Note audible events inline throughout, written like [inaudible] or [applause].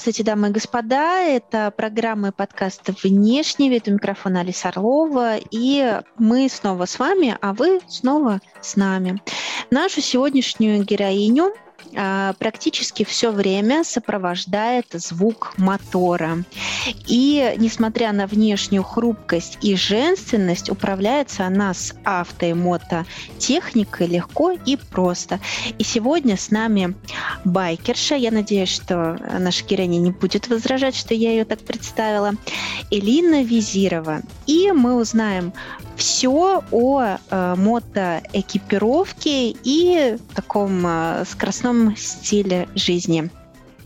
Здравствуйте, дамы и господа. Это программа и подкаст «Внешний вид». У микрофона Алиса Орлова. И мы снова с вами, а вы снова с нами. Нашу сегодняшнюю героиню практически все время сопровождает звук мотора. И несмотря на внешнюю хрупкость и женственность, управляется она с авто и мототехникой легко и просто. И сегодня с нами байкерша. Я надеюсь, что наша героиня не будет возражать, что я ее так представила. Элина Визирова. И мы узнаем все о э, мотоэкипировке и таком э, скоростном стиле жизни.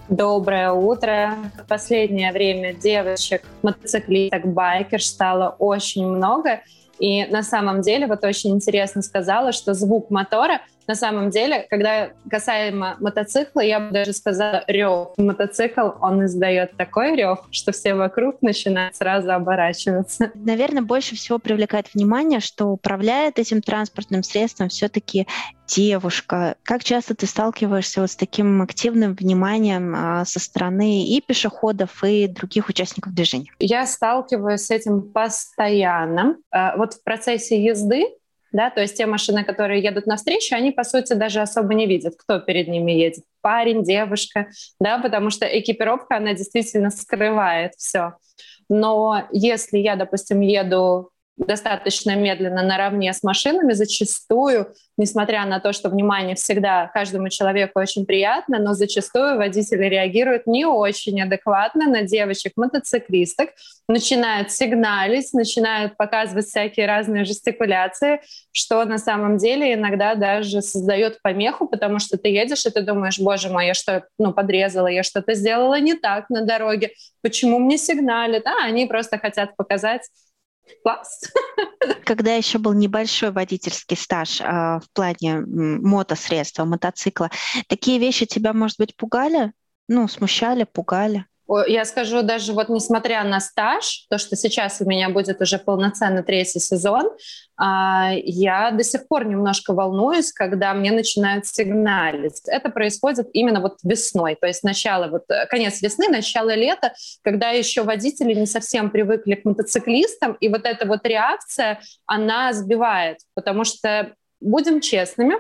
Доброе утро. В последнее время девочек, мотоциклисток, байкер стало очень много. И на самом деле, вот очень интересно сказала, что звук мотора — на самом деле, когда касаемо мотоцикла, я бы даже сказала рев. Мотоцикл, он издает такой рев, что все вокруг начинают сразу оборачиваться. Наверное, больше всего привлекает внимание, что управляет этим транспортным средством все-таки девушка. Как часто ты сталкиваешься вот с таким активным вниманием а, со стороны и пешеходов, и других участников движения? Я сталкиваюсь с этим постоянно. А, вот в процессе езды да, то есть те машины, которые едут навстречу, они, по сути, даже особо не видят, кто перед ними едет, парень, девушка, да, потому что экипировка, она действительно скрывает все. Но если я, допустим, еду достаточно медленно наравне с машинами, зачастую, несмотря на то, что внимание всегда каждому человеку очень приятно, но зачастую водители реагируют не очень адекватно на девочек-мотоциклисток, начинают сигналить, начинают показывать всякие разные жестикуляции, что на самом деле иногда даже создает помеху, потому что ты едешь и ты думаешь, боже мой, я что, ну, подрезала, я что-то сделала не так на дороге, почему мне сигналят? А, они просто хотят показать Класс. Когда еще был небольшой водительский стаж э, в плане мотосредства, мотоцикла, такие вещи тебя, может быть, пугали? Ну, смущали, пугали? Я скажу, даже вот несмотря на стаж, то, что сейчас у меня будет уже полноценный третий сезон, а, я до сих пор немножко волнуюсь, когда мне начинают сигналить. Это происходит именно вот весной, то есть начало, вот э, конец весны, начало лета, когда еще водители не совсем привыкли к мотоциклистам, и вот эта вот реакция, она сбивает, потому что, будем честными,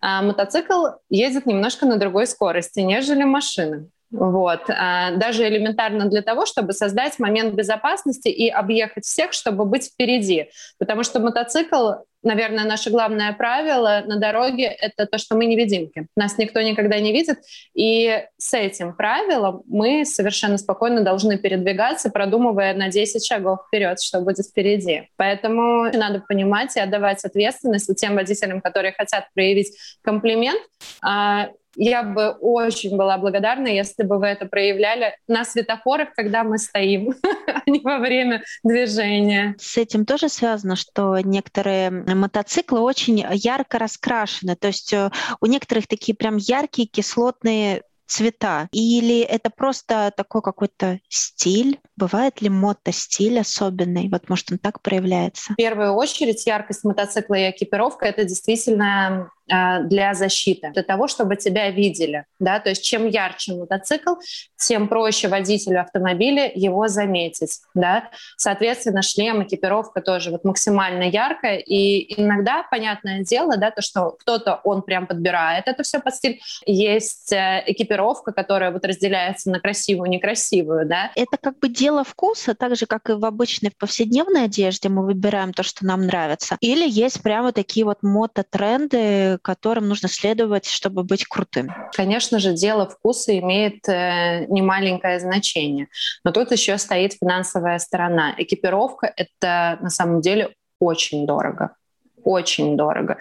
а, мотоцикл ездит немножко на другой скорости, нежели машина. Вот. А, даже элементарно для того, чтобы создать момент безопасности и объехать всех, чтобы быть впереди. Потому что мотоцикл, наверное, наше главное правило на дороге — это то, что мы невидимки. Нас никто никогда не видит. И с этим правилом мы совершенно спокойно должны передвигаться, продумывая на 10 шагов вперед, что будет впереди. Поэтому надо понимать и отдавать ответственность тем водителям, которые хотят проявить комплимент, а, я бы очень была благодарна, если бы вы это проявляли на светофорах, когда мы стоим, [laughs] а не во время движения. С этим тоже связано, что некоторые мотоциклы очень ярко раскрашены. То есть э, у некоторых такие прям яркие кислотные цвета? Или это просто такой какой-то стиль? Бывает ли мото-стиль особенный? Вот может он так проявляется? В первую очередь яркость мотоцикла и экипировка — это действительно для защиты, для того, чтобы тебя видели. Да? То есть чем ярче мотоцикл, тем проще водителю автомобиля его заметить. Да? Соответственно, шлем, экипировка тоже вот максимально яркая. И иногда, понятное дело, да, то, что кто-то, он прям подбирает это все под стиль. Есть э, экипировка, которая вот разделяется на красивую, некрасивую. Да? Это как бы дело вкуса, так же, как и в обычной повседневной одежде мы выбираем то, что нам нравится. Или есть прямо такие вот мото-тренды, которым нужно следовать, чтобы быть крутым? Конечно же, дело вкуса имеет э, немаленькое значение. Но тут еще стоит финансовая сторона. Экипировка — это на самом деле очень дорого. Очень дорого.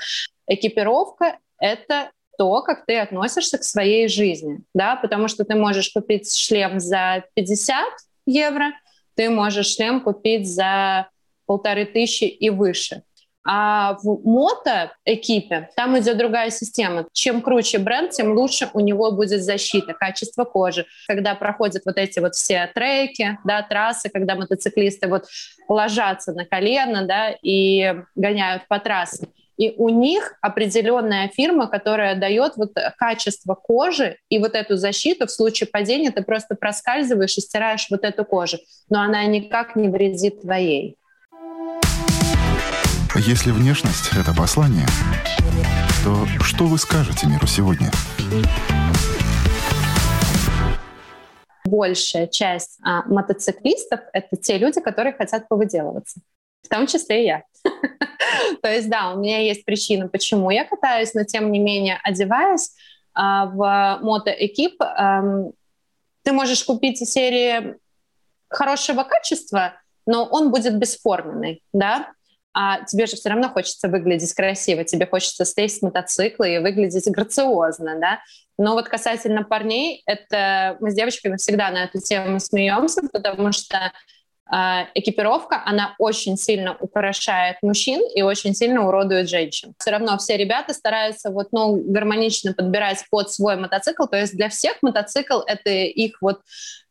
Экипировка — это то, как ты относишься к своей жизни, да, потому что ты можешь купить шлем за 50 евро, ты можешь шлем купить за полторы тысячи и выше. А в мото-экипе там идет другая система. Чем круче бренд, тем лучше у него будет защита, качество кожи. Когда проходят вот эти вот все треки, да, трассы, когда мотоциклисты вот ложатся на колено, да, и гоняют по трассе. И у них определенная фирма, которая дает вот качество кожи и вот эту защиту в случае падения ты просто проскальзываешь и стираешь вот эту кожу, но она никак не вредит твоей. Если внешность — это послание, то что вы скажете миру сегодня? Большая часть а, мотоциклистов — это те люди, которые хотят повыделываться. В том числе и я. [laughs] То есть, да, у меня есть причина, почему я катаюсь, но тем не менее, одеваясь а, в мотоэкип, ты можешь купить серии хорошего качества, но он будет бесформенный, да, а тебе же все равно хочется выглядеть красиво, тебе хочется слезть с мотоцикла и выглядеть грациозно, да. Но вот касательно парней, это мы с девочками всегда на эту тему смеемся, потому что экипировка, она очень сильно украшает мужчин и очень сильно уродует женщин. Все равно все ребята стараются вот, ну, гармонично подбирать под свой мотоцикл, то есть для всех мотоцикл — это их вот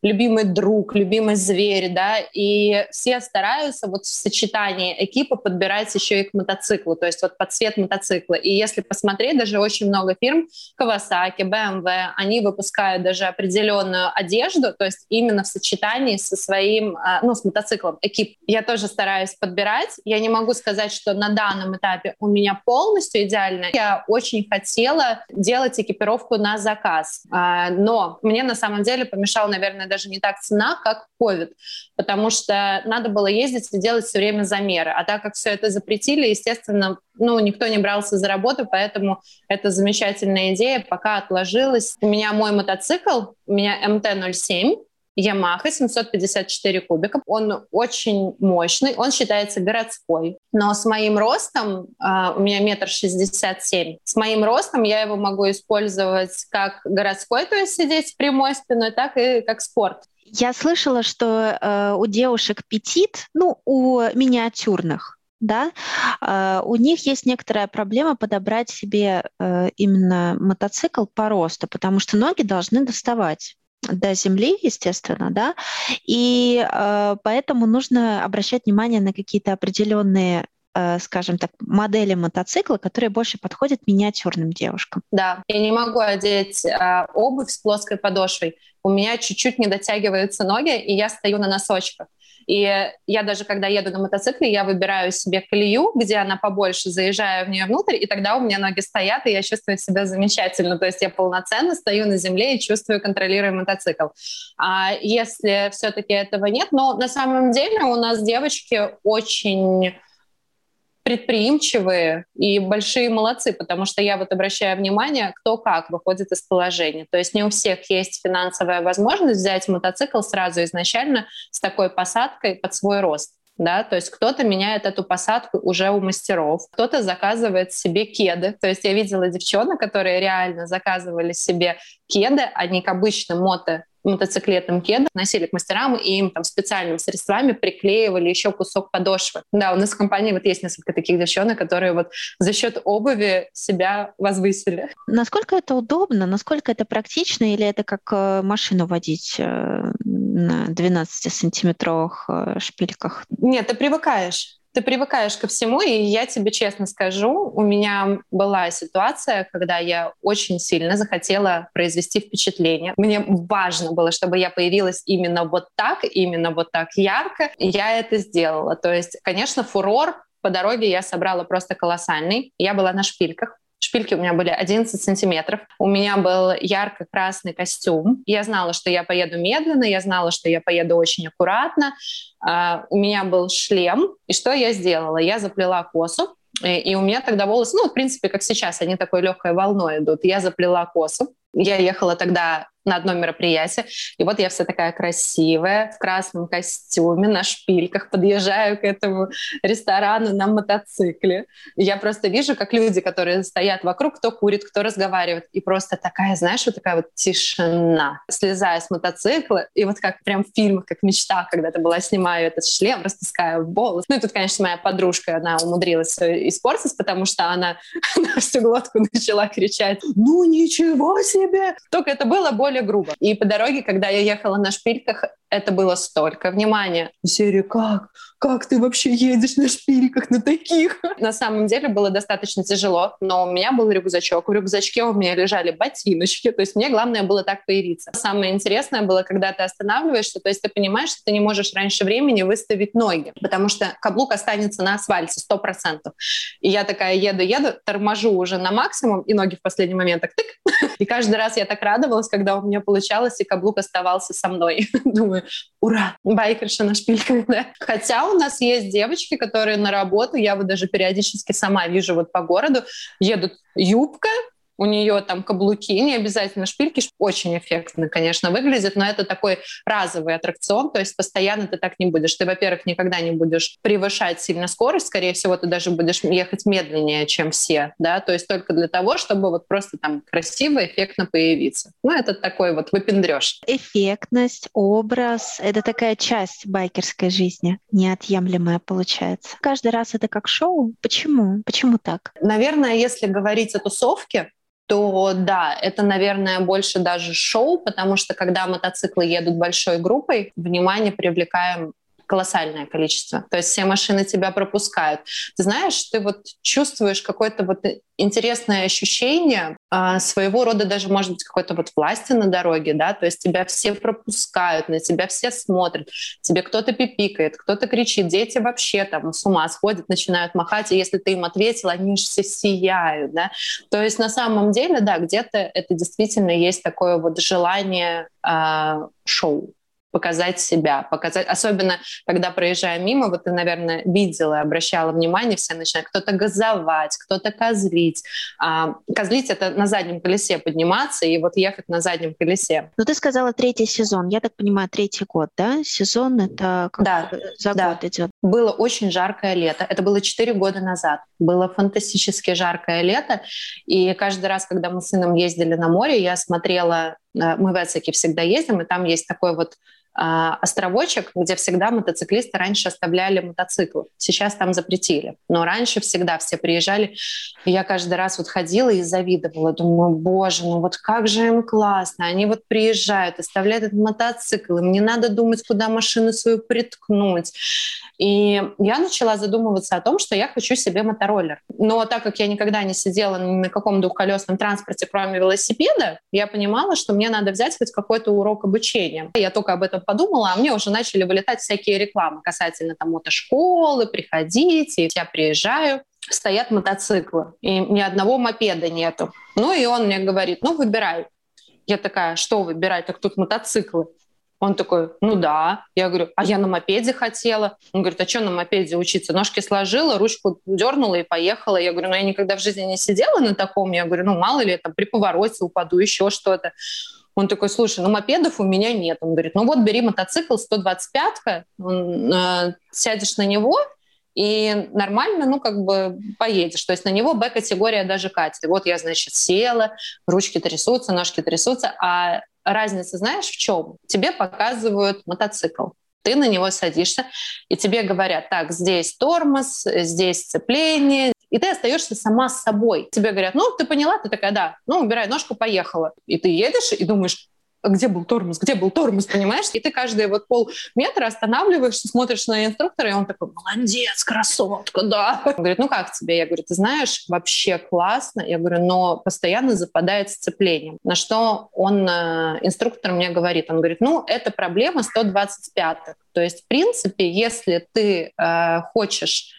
любимый друг, любимый зверь, да, и все стараются вот в сочетании экипа подбирать еще и к мотоциклу, то есть вот под цвет мотоцикла. И если посмотреть, даже очень много фирм, Kawasaki, BMW, они выпускают даже определенную одежду, то есть именно в сочетании со своим, а, ну, с мотоциклом, экип. Я тоже стараюсь подбирать. Я не могу сказать, что на данном этапе у меня полностью идеально. Я очень хотела делать экипировку на заказ, а, но мне на самом деле помешал, наверное, даже не так цена, как COVID, потому что надо было ездить и делать все время замеры. А так как все это запретили, естественно, ну, никто не брался за работу, поэтому это замечательная идея пока отложилась. У меня мой мотоцикл, у меня МТ-07, Yamaha 754 кубика. Он очень мощный, он считается городской. Но с моим ростом, uh, у меня метр шестьдесят семь, с моим ростом я его могу использовать как городской, то есть сидеть с прямой спиной, так и как спорт. Я слышала, что э, у девушек петит, ну, у миниатюрных, да, э, у них есть некоторая проблема подобрать себе э, именно мотоцикл по росту, потому что ноги должны доставать до земли, естественно, да, и э, поэтому нужно обращать внимание на какие-то определенные э, скажем так, модели мотоцикла, которые больше подходят миниатюрным девушкам. Да, я не могу одеть э, обувь с плоской подошвой. У меня чуть-чуть не дотягиваются ноги, и я стою на носочках. И я даже, когда еду на мотоцикле, я выбираю себе колею, где она побольше, заезжаю в нее внутрь, и тогда у меня ноги стоят, и я чувствую себя замечательно. То есть я полноценно стою на земле и чувствую, контролирую мотоцикл. А если все-таки этого нет, но на самом деле у нас девочки очень предприимчивые и большие молодцы, потому что я вот обращаю внимание, кто как выходит из положения. То есть не у всех есть финансовая возможность взять мотоцикл сразу изначально с такой посадкой под свой рост. Да, то есть кто-то меняет эту посадку уже у мастеров, кто-то заказывает себе кеды. То есть я видела девчонок, которые реально заказывали себе кеды, а не к обычным мото мотоциклетным кедом, носили к мастерам, и им там специальными средствами приклеивали еще кусок подошвы. Да, у нас в компании вот есть несколько таких девчонок, которые вот за счет обуви себя возвысили. Насколько это удобно, насколько это практично, или это как э, машину водить э, на 12-сантиметровых э, шпильках? Нет, ты привыкаешь ты привыкаешь ко всему, и я тебе честно скажу, у меня была ситуация, когда я очень сильно захотела произвести впечатление. Мне важно было, чтобы я появилась именно вот так, именно вот так ярко, я это сделала. То есть, конечно, фурор по дороге я собрала просто колоссальный. Я была на шпильках, Шпильки у меня были 11 сантиметров. У меня был ярко-красный костюм. Я знала, что я поеду медленно, я знала, что я поеду очень аккуратно. Uh, у меня был шлем. И что я сделала? Я заплела косу. И, и у меня тогда волосы, ну, в принципе, как сейчас, они такой легкой волной идут. Я заплела косу. Я ехала тогда на одно мероприятие. И вот я вся такая красивая, в красном костюме, на шпильках, подъезжаю к этому ресторану на мотоцикле. И я просто вижу, как люди, которые стоят вокруг, кто курит, кто разговаривает. И просто такая, знаешь, вот такая вот тишина. Слезаю с мотоцикла, и вот как прям в фильмах, как мечта, когда ты была, снимаю этот шлем, распускаю волосы. Ну и тут, конечно, моя подружка, она умудрилась испортить, потому что она [laughs] на всю глотку начала кричать «Ну ничего себе!» Только это было более более грубо. И по дороге, когда я ехала на шпильках, это было столько внимания. В серии «Как? Как ты вообще едешь на шпильках на таких?» [laughs] На самом деле было достаточно тяжело, но у меня был рюкзачок. В рюкзачке у меня лежали ботиночки. То есть мне главное было так появиться. Самое интересное было, когда ты останавливаешься, то есть ты понимаешь, что ты не можешь раньше времени выставить ноги, потому что каблук останется на асфальте 100%. И я такая еду-еду, торможу уже на максимум, и ноги в последний момент так тык. [laughs] И каждый раз я так радовалась, когда у меня получалось, и каблук оставался со мной. [laughs] Думаю, ура, байкерша на шпильках, да. [laughs] Хотя у нас есть девочки, которые на работу, я вот даже периодически сама вижу вот по городу, едут юбка, у нее там каблуки, не обязательно шпильки, очень эффектно, конечно, выглядит, но это такой разовый аттракцион, то есть постоянно ты так не будешь. Ты, во-первых, никогда не будешь превышать сильно скорость, скорее всего, ты даже будешь ехать медленнее, чем все, да, то есть только для того, чтобы вот просто там красиво, эффектно появиться. Ну, это такой вот выпендреж. Эффектность, образ — это такая часть байкерской жизни, неотъемлемая получается. Каждый раз это как шоу. Почему? Почему так? Наверное, если говорить о тусовке, то да, это, наверное, больше даже шоу, потому что когда мотоциклы едут большой группой, внимание привлекаем колоссальное количество. То есть все машины тебя пропускают. Ты знаешь, ты вот чувствуешь какое-то вот интересное ощущение а, своего рода даже, может быть, какой-то вот власти на дороге, да, то есть тебя все пропускают, на тебя все смотрят, тебе кто-то пипикает, кто-то кричит, дети вообще там с ума сходят, начинают махать, и если ты им ответил, они же все сияют, да. То есть на самом деле, да, где-то это действительно есть такое вот желание а, шоу показать себя, показать, особенно когда проезжая мимо, вот ты, наверное, видела, обращала внимание, все начинают кто-то газовать, кто-то козлить. А, козлить — это на заднем колесе подниматься и вот ехать на заднем колесе. Ну, ты сказала третий сезон, я так понимаю, третий год, да? Сезон — это как да, за да. год идет. Было очень жаркое лето, это было четыре года назад. Было фантастически жаркое лето, и каждый раз, когда мы с сыном ездили на море, я смотрела, э, мы в Эцике всегда ездим, и там есть такой вот островочек, где всегда мотоциклисты раньше оставляли мотоциклы. Сейчас там запретили. Но раньше всегда все приезжали. И я каждый раз вот ходила и завидовала. Думаю, боже, ну вот как же им классно. Они вот приезжают, оставляют этот мотоцикл. Им не надо думать, куда машину свою приткнуть. И я начала задумываться о том, что я хочу себе мотороллер. Но так как я никогда не сидела ни на каком двухколесном транспорте, кроме велосипеда, я понимала, что мне надо взять хоть какой-то урок обучения. Я только об этом подумала, а мне уже начали вылетать всякие рекламы касательно там мотошколы, приходите, я приезжаю стоят мотоциклы, и ни одного мопеда нету. Ну и он мне говорит, ну выбирай. Я такая, что выбирать, так тут мотоциклы. Он такой, ну да. Я говорю, а я на мопеде хотела. Он говорит, а что на мопеде учиться? Ножки сложила, ручку дернула и поехала. Я говорю, ну я никогда в жизни не сидела на таком. Я говорю, ну мало ли, там при повороте упаду, еще что-то. Он такой, слушай, ну мопедов у меня нет. Он говорит, ну вот бери мотоцикл 125-ка, э, сядешь на него, и нормально, ну, как бы поедешь. То есть на него Б-категория даже катит. И вот я, значит, села, ручки трясутся, ножки трясутся, а разница, знаешь, в чем? Тебе показывают мотоцикл. Ты на него садишься, и тебе говорят, так, здесь тормоз, здесь сцепление, и ты остаешься сама с собой. Тебе говорят, ну, ты поняла, ты такая, да, ну, убирай ножку, поехала. И ты едешь и думаешь, где был тормоз, где был тормоз, понимаешь? И ты каждые вот полметра останавливаешься, смотришь на инструктора, и он такой, молодец, красотка, да. Он говорит, ну как тебе? Я говорю, ты знаешь, вообще классно. Я говорю, но постоянно западает сцеплением. На что он, э, инструктор мне говорит, он говорит, ну это проблема 125-х. То есть, в принципе, если ты э, хочешь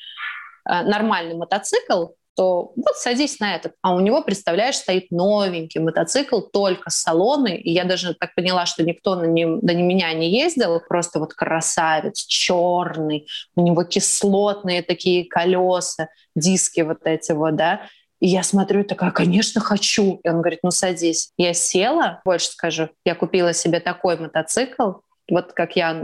э, нормальный мотоцикл, то вот садись на этот. А у него, представляешь, стоит новенький мотоцикл, только с салоны. И я даже так поняла, что никто на нем, до меня не ездил. Просто вот красавец, черный. У него кислотные такие колеса, диски вот эти вот, да. И я смотрю, такая, конечно, хочу. И он говорит, ну садись. Я села, больше скажу, я купила себе такой мотоцикл, вот как я,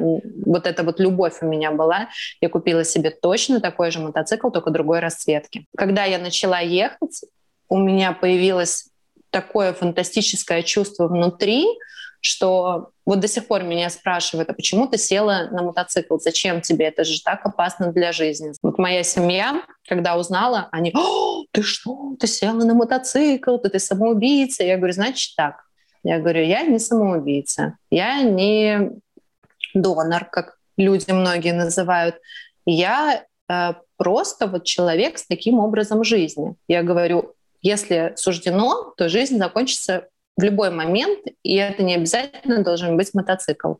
вот эта вот любовь у меня была, я купила себе точно такой же мотоцикл, только другой расцветки. Когда я начала ехать, у меня появилось такое фантастическое чувство внутри, что вот до сих пор меня спрашивают, а почему ты села на мотоцикл? Зачем тебе? Это же так опасно для жизни. Вот моя семья, когда узнала, они, О, ты что, ты села на мотоцикл, ты, ты самоубийца. Я говорю, значит так. Я говорю, я не самоубийца, я не донор, как люди многие называют. Я э, просто вот человек с таким образом жизни. Я говорю, если суждено, то жизнь закончится в любой момент, и это не обязательно должен быть мотоцикл.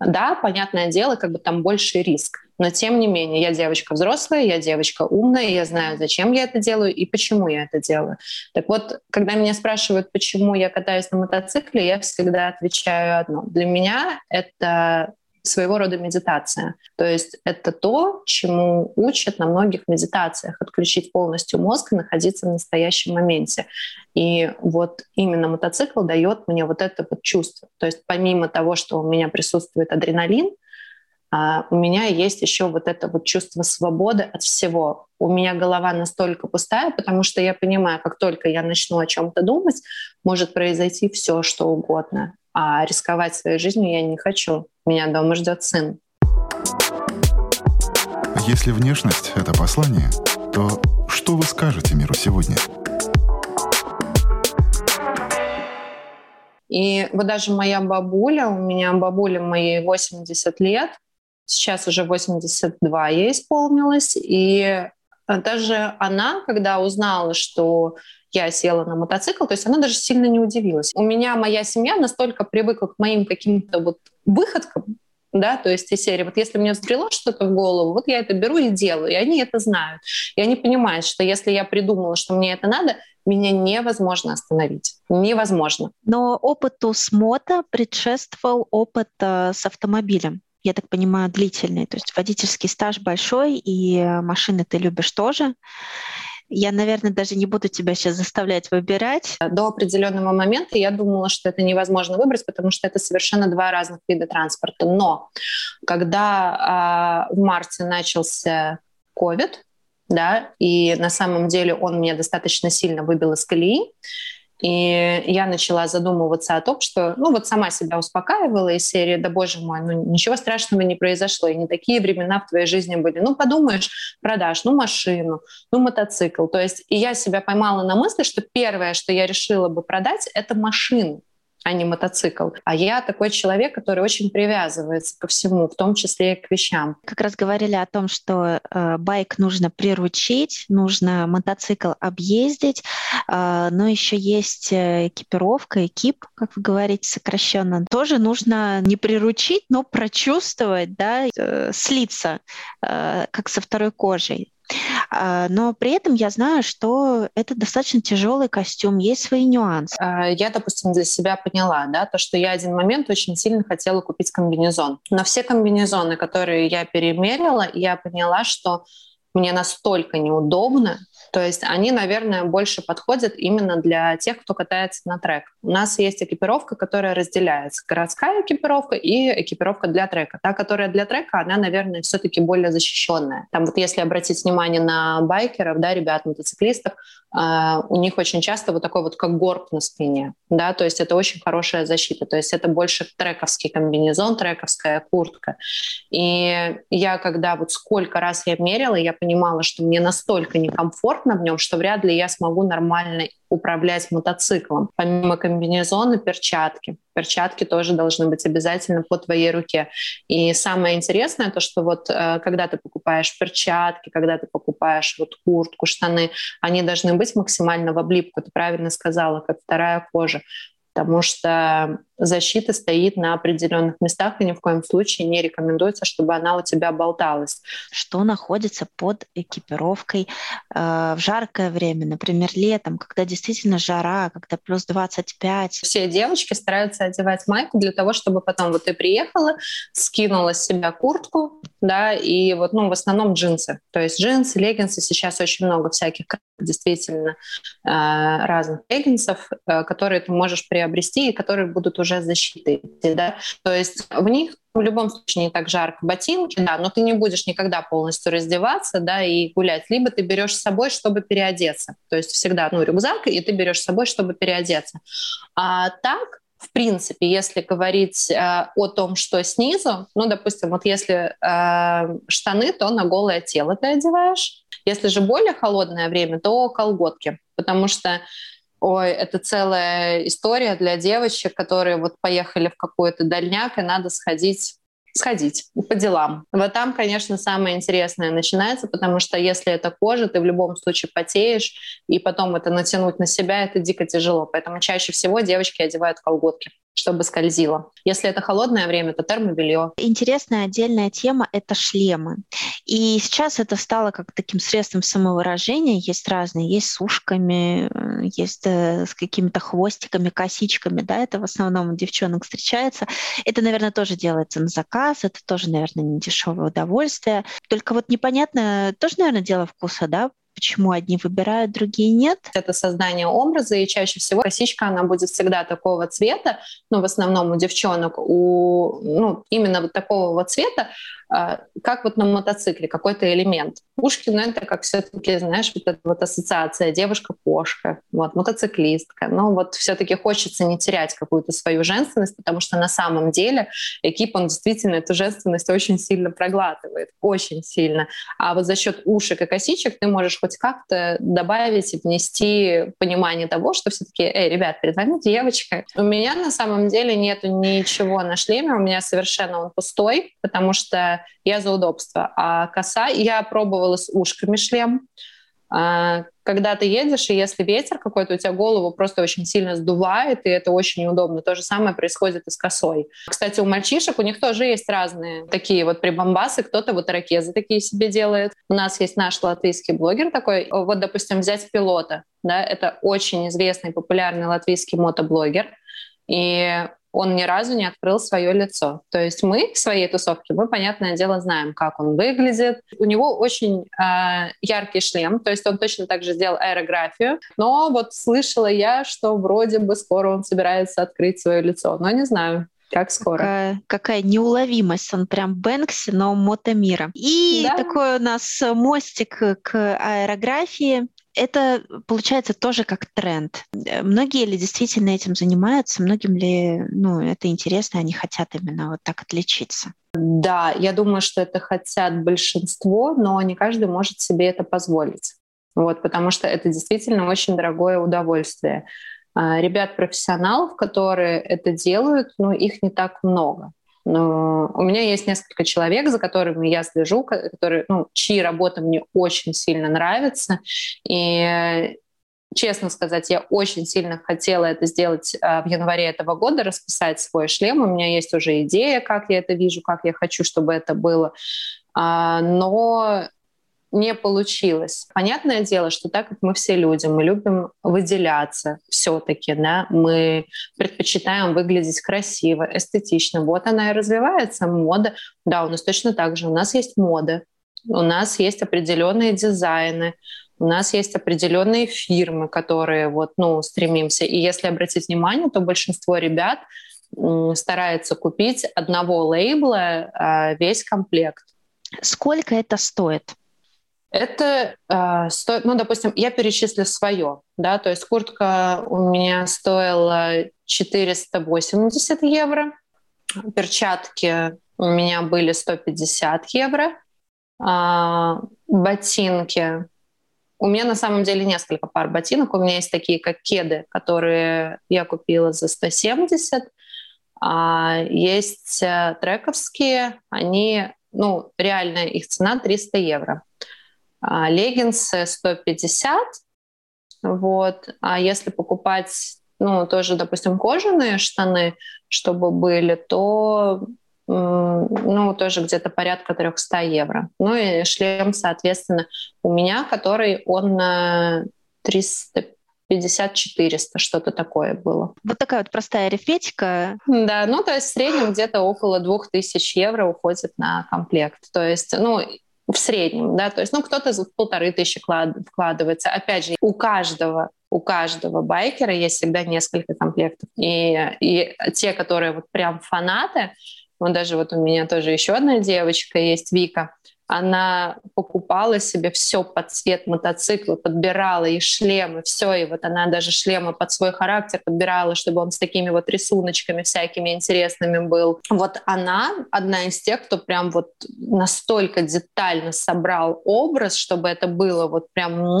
Да, понятное дело, как бы там больше риск. Но тем не менее, я девочка взрослая, я девочка умная, я знаю, зачем я это делаю и почему я это делаю. Так вот, когда меня спрашивают, почему я катаюсь на мотоцикле, я всегда отвечаю одно. Для меня это своего рода медитация. То есть это то, чему учат на многих медитациях, отключить полностью мозг и находиться в настоящем моменте. И вот именно мотоцикл дает мне вот это вот чувство. То есть помимо того, что у меня присутствует адреналин, а, у меня есть еще вот это вот чувство свободы от всего. У меня голова настолько пустая, потому что я понимаю, как только я начну о чем-то думать, может произойти все, что угодно а рисковать своей жизнью я не хочу. Меня дома ждет сын. Если внешность — это послание, то что вы скажете миру сегодня? И вот даже моя бабуля, у меня бабуля моей 80 лет, сейчас уже 82 ей исполнилось, и даже она, когда узнала, что я села на мотоцикл, то есть она даже сильно не удивилась. У меня моя семья настолько привыкла к моим каким-то вот выходкам, да, то есть из серии, вот если мне взбрело что-то в голову, вот я это беру и делаю, и они это знают. И они понимают, что если я придумала, что мне это надо, меня невозможно остановить. Невозможно. Но опыту с мото предшествовал опыт с автомобилем. Я так понимаю, длительный. То есть водительский стаж большой, и машины ты любишь тоже. Я, наверное, даже не буду тебя сейчас заставлять выбирать. До определенного момента я думала, что это невозможно выбрать, потому что это совершенно два разных вида транспорта. Но когда э, в марте начался COVID, да, и на самом деле он меня достаточно сильно выбил из колеи, и я начала задумываться о том, что, ну вот сама себя успокаивала из серии, да боже мой, ну ничего страшного не произошло, и не такие времена в твоей жизни были. Ну подумаешь, продашь, ну машину, ну мотоцикл. То есть и я себя поймала на мысли, что первое, что я решила бы продать, это машину а не мотоцикл. А я такой человек, который очень привязывается ко всему, в том числе и к вещам. Как раз говорили о том, что э, байк нужно приручить, нужно мотоцикл объездить, э, но еще есть э, экипировка, экип, как вы говорите, сокращенно. Тоже нужно не приручить, но прочувствовать, да, э, слиться, э, как со второй кожей. А, но при этом я знаю, что это достаточно тяжелый костюм, есть свои нюансы. А, я, допустим, для себя поняла, да, то, что я один момент очень сильно хотела купить комбинезон. Но все комбинезоны, которые я перемерила, я поняла, что мне настолько неудобно, то есть они, наверное, больше подходят именно для тех, кто катается на трек. У нас есть экипировка, которая разделяется. Городская экипировка и экипировка для трека. Та, которая для трека, она, наверное, все-таки более защищенная. Там вот если обратить внимание на байкеров, да, ребят, мотоциклистов, Uh, у них очень часто вот такой вот как горб на спине, да, то есть это очень хорошая защита, то есть это больше трековский комбинезон, трековская куртка. И я когда вот сколько раз я мерила, я понимала, что мне настолько некомфортно в нем, что вряд ли я смогу нормально управлять мотоциклом. Помимо комбинезона, перчатки. Перчатки тоже должны быть обязательно по твоей руке. И самое интересное то, что вот э, когда ты покупаешь перчатки, когда ты покупаешь вот куртку, штаны, они должны быть максимально в облипку. Ты правильно сказала, как вторая кожа потому что защита стоит на определенных местах, и ни в коем случае не рекомендуется, чтобы она у тебя болталась. Что находится под экипировкой э, в жаркое время, например, летом, когда действительно жара, когда плюс 25? Все девочки стараются одевать майку для того, чтобы потом вот ты приехала, скинула с себя куртку, да, и вот, ну, в основном джинсы. То есть джинсы, леггинсы, сейчас очень много всяких действительно э, разных леггинсов, э, которые ты можешь приобрести и которые будут уже защитой. Да? То есть в них в любом случае не так жарко. Ботинки, да, но ты не будешь никогда полностью раздеваться, да, и гулять. Либо ты берешь с собой, чтобы переодеться. То есть всегда, ну, рюкзак, и ты берешь с собой, чтобы переодеться. А так, в принципе, если говорить э, о том, что снизу, ну, допустим, вот если э, штаны, то на голое тело ты одеваешь. Если же более холодное время, то колготки, потому что Ой, это целая история для девочек, которые вот поехали в какой-то дальняк, и надо сходить сходить по делам. Вот там, конечно, самое интересное начинается, потому что если это кожа, ты в любом случае потеешь, и потом это натянуть на себя, это дико тяжело. Поэтому чаще всего девочки одевают колготки чтобы скользило. Если это холодное время, то термобелье. Интересная отдельная тема — это шлемы. И сейчас это стало как таким средством самовыражения. Есть разные, есть с ушками, э, есть э, с какими-то хвостиками, косичками, да, это в основном у девчонок встречается. Это, наверное, тоже делается на заказ, это тоже, наверное, не дешевое удовольствие. Только вот непонятно, тоже, наверное, дело вкуса, да, почему одни выбирают, другие нет. Это создание образа, и чаще всего косичка, она будет всегда такого цвета, ну, в основном у девчонок, у, ну, именно вот такого вот цвета, как вот на мотоцикле, какой-то элемент. Ушки, ну, это как все-таки, знаешь, вот эта вот ассоциация девушка-кошка, вот, мотоциклистка. Но вот все-таки хочется не терять какую-то свою женственность, потому что на самом деле экип, он действительно эту женственность очень сильно проглатывает, очень сильно. А вот за счет ушек и косичек ты можешь хоть как-то добавить и внести понимание того, что все-таки, эй, ребят, перед вами девочка. У меня на самом деле нету ничего на шлеме, у меня совершенно он пустой, потому что я за удобство. А коса, я пробовала с ушками шлем. А, когда ты едешь, и если ветер какой-то, у тебя голову просто очень сильно сдувает, и это очень неудобно. То же самое происходит и с косой. Кстати, у мальчишек у них тоже есть разные такие вот прибамбасы. Кто-то вот ракезы такие себе делает. У нас есть наш латвийский блогер такой. Вот, допустим, взять пилота. Да, это очень известный, популярный латвийский мотоблогер. И он ни разу не открыл свое лицо. То есть мы в своей тусовке, мы, понятное дело, знаем, как он выглядит. У него очень э, яркий шлем, то есть он точно так же сделал аэрографию. Но вот слышала я, что вроде бы скоро он собирается открыть свое лицо. Но не знаю, как скоро? Какая, какая неуловимость. Он прям Бэнкси, но мотомира. И да? такой у нас мостик к аэрографии это получается тоже как тренд. Э, многие ли действительно этим занимаются, многим ли ну, это интересно, они хотят именно вот так отличиться? Да, я думаю, что это хотят большинство, но не каждый может себе это позволить. Вот, потому что это действительно очень дорогое удовольствие. А, ребят-профессионалов, которые это делают, ну, их не так много. Но у меня есть несколько человек, за которыми я слежу, которые, ну, чьи работа мне очень сильно нравится. И честно сказать, я очень сильно хотела это сделать а, в январе этого года, расписать свой шлем. У меня есть уже идея, как я это вижу, как я хочу, чтобы это было. А, но не получилось. Понятное дело, что так как мы все люди, мы любим выделяться все-таки, да, мы предпочитаем выглядеть красиво, эстетично. Вот она и развивается, мода. Да, у нас точно так же. У нас есть мода, у нас есть определенные дизайны, у нас есть определенные фирмы, которые вот, ну, стремимся. И если обратить внимание, то большинство ребят старается купить одного лейбла а, весь комплект. Сколько это стоит? Это э, стоит, ну, допустим, я перечислю свое, да, то есть куртка у меня стоила 480 евро, перчатки у меня были 150 евро, э, ботинки. У меня на самом деле несколько пар ботинок. У меня есть такие, как кеды, которые я купила за 170. А есть э, трековские, они, ну, реально их цена 300 евро. А, леггинсы 150, вот. А если покупать ну, тоже, допустим, кожаные штаны, чтобы были, то ну, тоже где-то порядка 300 евро. Ну и шлем, соответственно, у меня, который он 300 50-400, что-то такое было. Вот такая вот простая арифметика. Да, ну то есть в среднем где-то около 2000 евро уходит на комплект. То есть, ну, в среднем, да, то есть, ну, кто-то в полторы тысячи вкладывается. Опять же, у каждого у каждого байкера есть всегда несколько комплектов. И, и те, которые вот прям фанаты, вот даже вот у меня тоже еще одна девочка есть, Вика, она покупала себе все под цвет мотоцикла, подбирала и шлемы, все, и вот она даже шлемы под свой характер подбирала, чтобы он с такими вот рисуночками всякими интересными был. Вот она одна из тех, кто прям вот настолько детально собрал образ, чтобы это было вот прям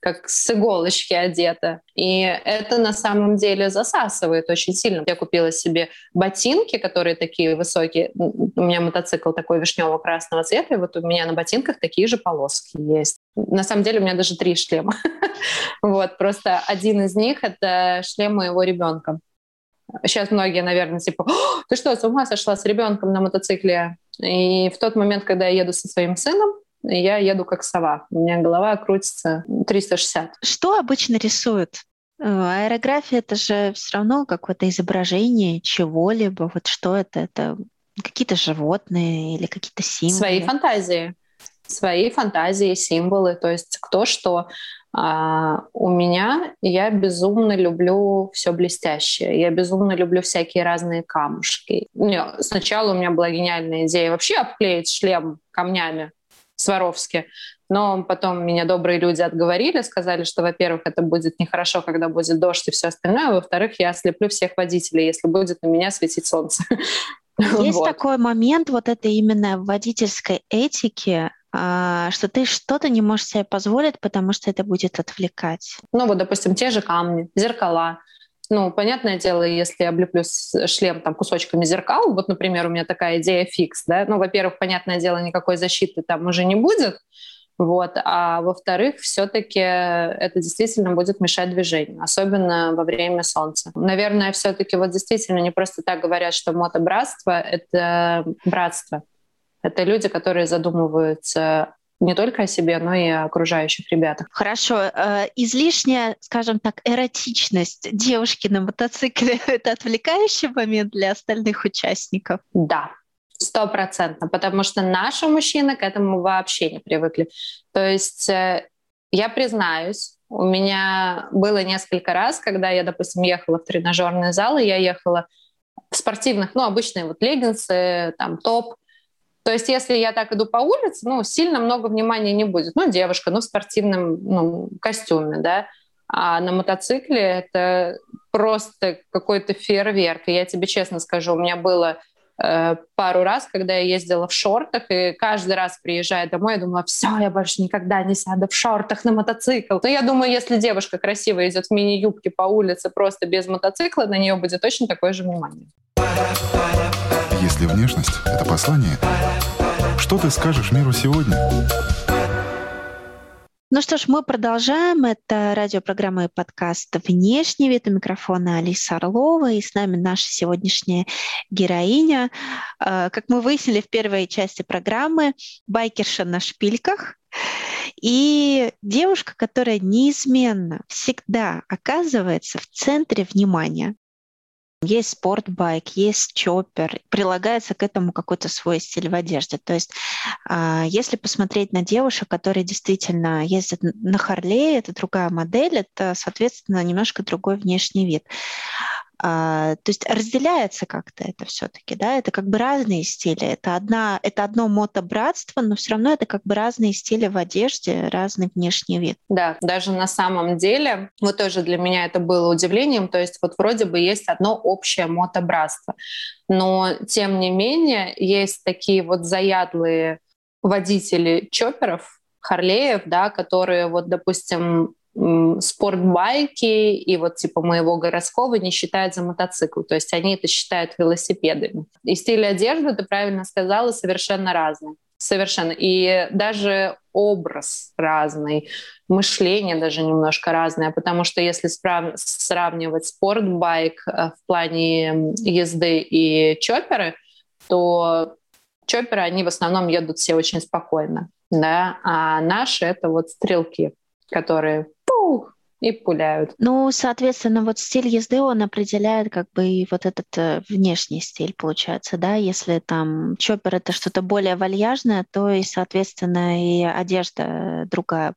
как с иголочки одето. И это на самом деле засасывает очень сильно. Я купила себе ботинки, которые такие высокие. У меня мотоцикл такой вишнево-красного цвета, и вот у меня на ботинках такие же полоски есть. На самом деле у меня даже три шлема. [laughs] вот, просто один из них — это шлем моего ребенка. Сейчас многие, наверное, типа, ты что, с ума сошла с ребенком на мотоцикле? И в тот момент, когда я еду со своим сыном, я еду как сова. У меня голова крутится 360. Что обычно рисуют? Э, аэрография — это же все равно какое-то изображение чего-либо. Вот что это? Это какие-то животные или какие-то символы? Свои фантазии. Свои фантазии, символы. То есть кто что. А, у меня я безумно люблю все блестящее. Я безумно люблю всякие разные камушки. Сначала у меня была гениальная идея вообще обклеить шлем камнями Сваровски. Но потом меня добрые люди отговорили, сказали, что, во-первых, это будет нехорошо, когда будет дождь и все остальное, а во-вторых, я ослеплю всех водителей, если будет на меня светить солнце. [laughs] [laughs] Есть вот. такой момент вот этой именно водительской этики, а, что ты что-то не можешь себе позволить, потому что это будет отвлекать. Ну вот, допустим, те же камни, зеркала. Ну, понятное дело, если я облеплю шлем там кусочками зеркал, вот, например, у меня такая идея фикс, да, ну, во-первых, понятное дело, никакой защиты там уже не будет, вот. А во-вторых, все-таки это действительно будет мешать движению, особенно во время солнца. Наверное, все-таки вот действительно не просто так говорят, что мотобратство — это братство. Это люди, которые задумываются не только о себе, но и о окружающих ребятах. Хорошо. Э, излишняя, скажем так, эротичность девушки на мотоцикле — [laughs] это отвлекающий момент для остальных участников? Да, Стопроцентно, потому что наши мужчины к этому вообще не привыкли. То есть э, я признаюсь, у меня было несколько раз, когда я, допустим, ехала в тренажерный зал, и я ехала в спортивных, ну, обычные вот леггинсы, там, топ. То есть если я так иду по улице, ну, сильно много внимания не будет. Ну, девушка, ну, в спортивном ну, костюме, да. А на мотоцикле это просто какой-то фейерверк. И я тебе честно скажу, у меня было пару раз, когда я ездила в шортах, и каждый раз приезжая домой, я думала, все, я больше никогда не сяду в шортах на мотоцикл. Но я думаю, если девушка красиво идет в мини-юбке по улице просто без мотоцикла, на нее будет очень такое же внимание. Если внешность — это послание, что ты скажешь миру сегодня? Ну что ж, мы продолжаем. Это радиопрограмма и подкаст «Внешний вид». У микрофона Алиса Орлова. И с нами наша сегодняшняя героиня. Э, как мы выяснили в первой части программы, байкерша на шпильках. И девушка, которая неизменно всегда оказывается в центре внимания. Есть спортбайк, есть чоппер, прилагается к этому какой-то свой стиль в одежде. То есть а, если посмотреть на девушек, которые действительно ездят на Харлее, это другая модель, это, соответственно, немножко другой внешний вид. А, то есть разделяется как-то это все-таки, да, это как бы разные стили. Это, одна, это одно мотобратство, но все равно это как бы разные стили в одежде, разный внешний вид. Да, даже на самом деле, вот тоже для меня это было удивлением, то есть вот вроде бы есть одно общее мотобратство, но тем не менее есть такие вот заядлые водители чоперов, Харлеев, да, которые вот, допустим, спортбайки и вот типа моего городского не считают за мотоцикл. То есть они это считают велосипедами. И стиль одежды, ты правильно сказала, совершенно разный Совершенно. И даже образ разный, мышление даже немножко разное, потому что если справ- сравнивать спортбайк э, в плане езды и чоперы, то чоперы, они в основном едут все очень спокойно, да, а наши — это вот стрелки, которые и пуляют. Ну, соответственно, вот стиль езды, он определяет как бы и вот этот э, внешний стиль, получается, да, если там чоппер — это что-то более вальяжное, то и, соответственно, и одежда другая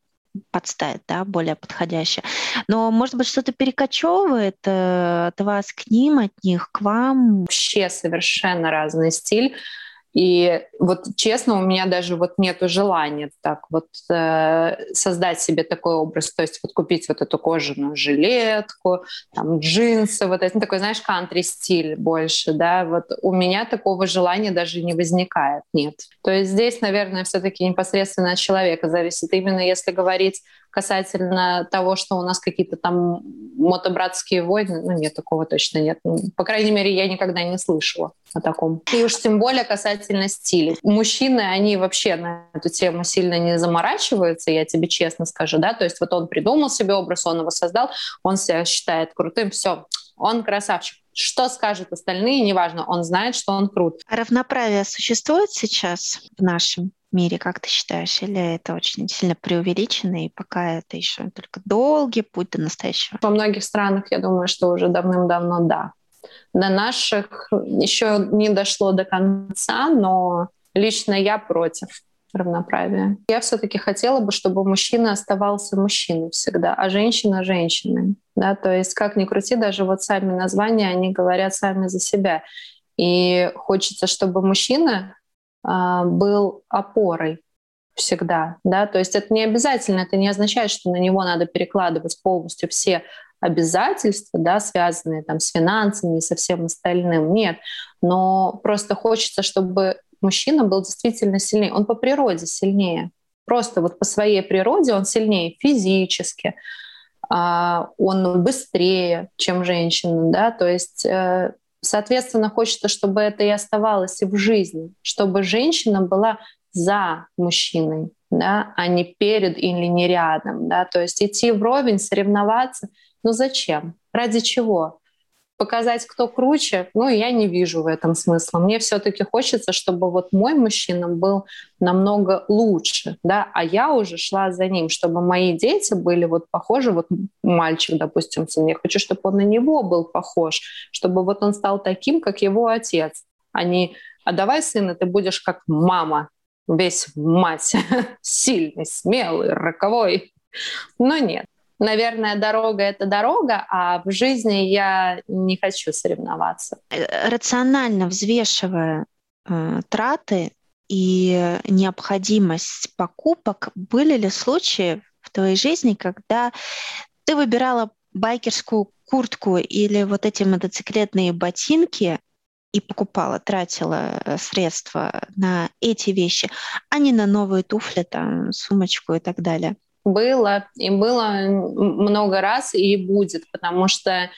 подставить, да, более подходящая. Но, может быть, что-то перекочевывает э, от вас к ним, от них к вам? Вообще совершенно разный стиль. И вот честно, у меня даже вот нету желания так вот э, создать себе такой образ, то есть вот купить вот эту кожаную жилетку, там джинсы, вот это ну, такой, знаешь, кантри-стиль больше, да, вот у меня такого желания даже не возникает, нет. То есть здесь, наверное, все-таки непосредственно от человека зависит. Именно если говорить касательно того, что у нас какие-то там мотобратские войны, ну нет, такого точно нет. Ну, по крайней мере, я никогда не слышала о таком. И уж тем более касательно стиля. Мужчины, они вообще на эту тему сильно не заморачиваются, я тебе честно скажу, да, то есть вот он придумал себе образ, он его создал, он себя считает крутым, все, он красавчик. Что скажут остальные, неважно, он знает, что он крут. А равноправие существует сейчас в нашем мире, как ты считаешь? Или это очень сильно преувеличено, и пока это еще только долгий путь до настоящего? Во многих странах, я думаю, что уже давным-давно да. До наших еще не дошло до конца, но лично я против равноправия. Я все-таки хотела бы, чтобы мужчина оставался мужчиной всегда, а женщина — женщиной. Да? То есть, как ни крути, даже вот сами названия, они говорят сами за себя. И хочется, чтобы мужчина был опорой всегда, да, то есть это не обязательно, это не означает, что на него надо перекладывать полностью все обязательства, да, связанные там с финансами и со всем остальным, нет, но просто хочется, чтобы мужчина был действительно сильнее, он по природе сильнее, просто вот по своей природе он сильнее физически, а, он быстрее, чем женщина, да, то есть э, Соответственно, хочется, чтобы это и оставалось и в жизни, чтобы женщина была за мужчиной, да, а не перед или не рядом. Да? То есть идти вровень, соревноваться. Ну зачем? Ради чего? Показать, кто круче, ну, я не вижу в этом смысла. Мне все-таки хочется, чтобы вот мой мужчина был намного лучше, да, а я уже шла за ним, чтобы мои дети были вот похожи, вот мальчик, допустим, сын, я хочу, чтобы он на него был похож, чтобы вот он стал таким, как его отец, а не «а давай, сына, ты будешь как мама, весь мать, [laughs] сильный, смелый, роковой». Но нет наверное, дорога — это дорога, а в жизни я не хочу соревноваться. Э, рационально взвешивая э, траты и необходимость покупок, были ли случаи в твоей жизни, когда ты выбирала байкерскую куртку или вот эти мотоциклетные ботинки и покупала, тратила э, средства на эти вещи, а не на новые туфли, там, сумочку и так далее? Было, и было много раз, и будет, потому что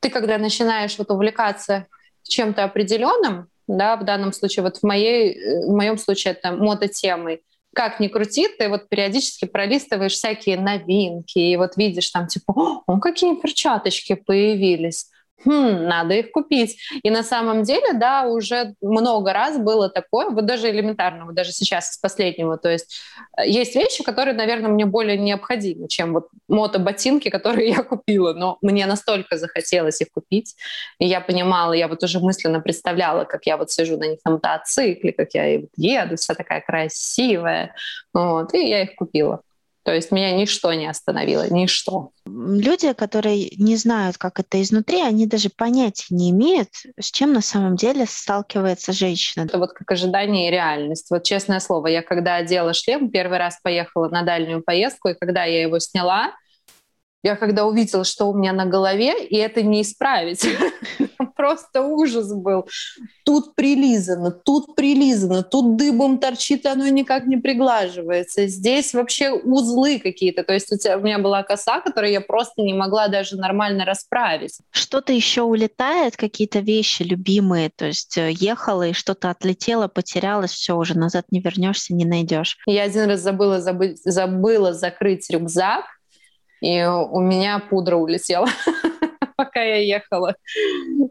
ты, когда начинаешь вот увлекаться чем-то определенным, да, в данном случае, вот в, моей, в моем случае это мототемой, как ни крути, ты вот периодически пролистываешь всякие новинки, и вот видишь там, типа, о, какие перчаточки появились хм, надо их купить. И на самом деле, да, уже много раз было такое, вот даже элементарно, вот даже сейчас из последнего, то есть э, есть вещи, которые, наверное, мне более необходимы, чем вот мотоботинки, [laughs] которые я купила, но мне настолько захотелось их купить, и я понимала, я вот уже мысленно представляла, как я вот сижу на них на мотоцикле, как я еду, вся такая красивая, вот, и я их купила. То есть меня ничто не остановило, ничто. Люди, которые не знают, как это изнутри, они даже понятия не имеют, с чем на самом деле сталкивается женщина. Это вот как ожидание и реальность. Вот честное слово, я когда одела шлем, первый раз поехала на дальнюю поездку, и когда я его сняла, Я когда увидела, что у меня на голове, и это не исправить. [laughs] Просто ужас был. Тут прилизано, тут прилизано, тут дыбом торчит, оно никак не приглаживается. Здесь вообще узлы какие-то. То есть у, тебя, у меня была коса, которую я просто не могла даже нормально расправить. Что-то еще улетает, какие-то вещи любимые. То есть э, ехала и что-то отлетело, потерялось, все, уже назад не вернешься, не найдешь. Я один раз забыла, забыть, забыла закрыть рюкзак, и у меня пудра улетела, [laughs] пока я ехала.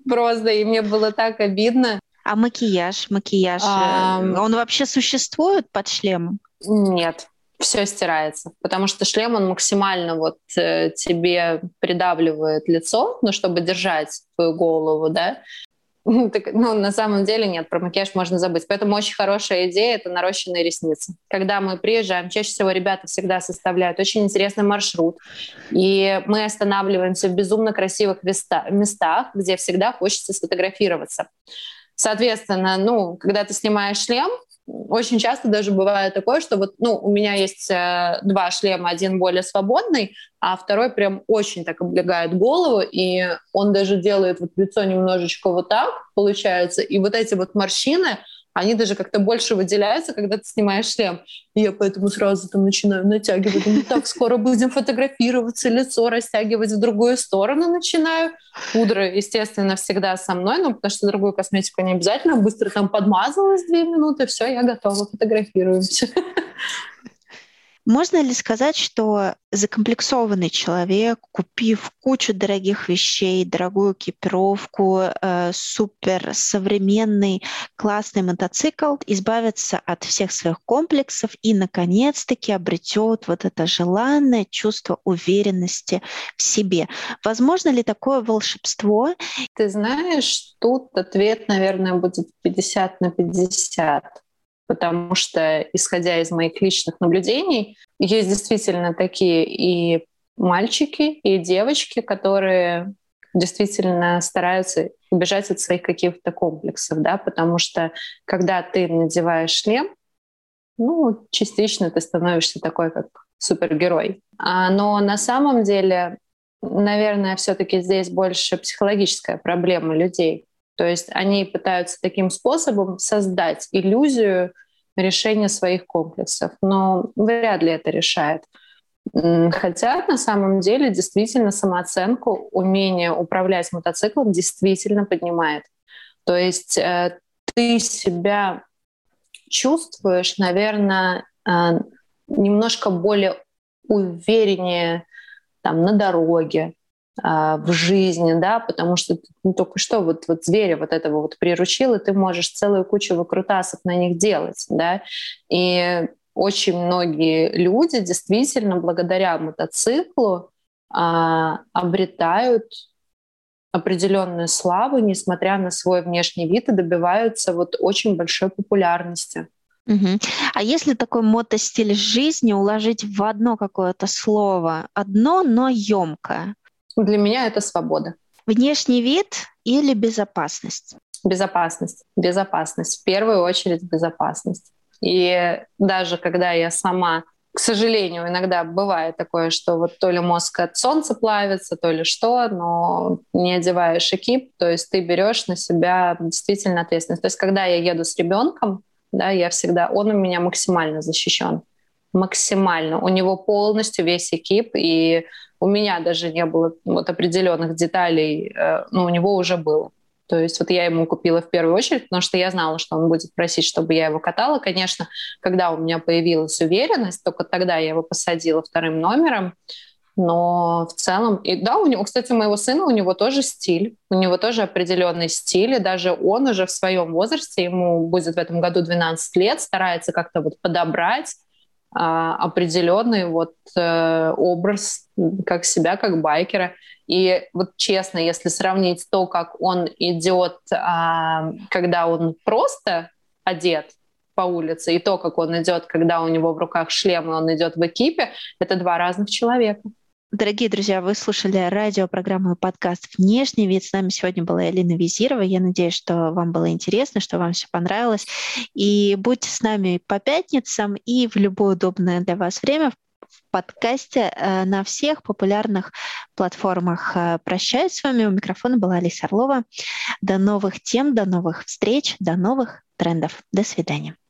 Просто, и мне было так обидно. А макияж, макияж, а... он вообще существует под шлемом? Нет, все стирается, потому что шлем, он максимально вот э, тебе придавливает лицо, ну, чтобы держать твою голову, да, [laughs] Так, ну, на самом деле нет, про макияж можно забыть. Поэтому очень хорошая идея — это нарощенные ресницы. Когда мы приезжаем, чаще всего ребята всегда составляют очень интересный маршрут, и мы останавливаемся в безумно красивых местах, где всегда хочется сфотографироваться. Соответственно, ну, когда ты снимаешь шлем, очень часто даже бывает такое, что вот, ну, у меня есть э, два шлема, один более свободный, а второй прям очень так облегает голову, и он даже делает вот лицо немножечко вот так, получается, и вот эти вот морщины, они даже как-то больше выделяются, когда ты снимаешь шлем. И я поэтому сразу там начинаю натягивать. Думаю, так, скоро будем фотографироваться, лицо растягивать в другую сторону начинаю. Пудра, естественно, всегда со мной, ну, потому что другую косметику не обязательно. Быстро там подмазалась две минуты, все, я готова, фотографируемся. Можно ли сказать, что закомплексованный человек, купив кучу дорогих вещей, дорогую экипировку, э, супер современный классный мотоцикл, избавится от всех своих комплексов и, наконец-таки, обретет вот это желанное чувство уверенности в себе? Возможно ли такое волшебство? Ты знаешь, тут ответ, наверное, будет 50 на 50 потому что, исходя из моих личных наблюдений, есть действительно такие и мальчики, и девочки, которые действительно стараются убежать от своих каких-то комплексов, да, потому что когда ты надеваешь шлем, ну, частично ты становишься такой, как супергерой. А, но на самом деле, наверное, все-таки здесь больше психологическая проблема людей. То есть они пытаются таким способом создать иллюзию решения своих комплексов, но вряд ли это решает. Хотя на самом деле действительно самооценку, умение управлять мотоциклом действительно поднимает. То есть э, ты себя чувствуешь, наверное, э, немножко более увереннее там, на дороге, в жизни, да, потому что ну, только что вот, вот зверя вот этого вот приручил, и ты можешь целую кучу выкрутасов на них делать, да, и очень многие люди действительно благодаря мотоциклу а, обретают определенную славу, несмотря на свой внешний вид, и добиваются вот очень большой популярности. Угу. А если такой мотостиль жизни уложить в одно какое-то слово, одно, но емкое, для меня это свобода. Внешний вид или безопасность? Безопасность. Безопасность. В первую очередь безопасность. И даже когда я сама, к сожалению, иногда бывает такое, что вот то ли мозг от солнца плавится, то ли что, но не одеваешь экип, то есть ты берешь на себя действительно ответственность. То есть когда я еду с ребенком, да, я всегда, он у меня максимально защищен максимально. У него полностью весь экип, и у меня даже не было вот определенных деталей, э, но у него уже было. То есть вот я ему купила в первую очередь, потому что я знала, что он будет просить, чтобы я его катала. Конечно, когда у меня появилась уверенность, только тогда я его посадила вторым номером. Но в целом, и да, у него, кстати, у моего сына, у него тоже стиль, у него тоже определенный стиль, и даже он уже в своем возрасте, ему будет в этом году 12 лет, старается как-то вот подобрать определенный вот э, образ как себя, как байкера. И вот честно, если сравнить то, как он идет, а, когда он просто одет по улице, и то, как он идет, когда у него в руках шлем, и он идет в экипе, это два разных человека. Дорогие друзья, вы слушали радиопрограмму и подкаст «Внешний вид». С нами сегодня была Элина Визирова. Я надеюсь, что вам было интересно, что вам все понравилось. И будьте с нами по пятницам и в любое удобное для вас время в подкасте э, на всех популярных платформах. Э, прощаюсь с вами. У микрофона была Алиса Орлова. До новых тем, до новых встреч, до новых трендов. До свидания.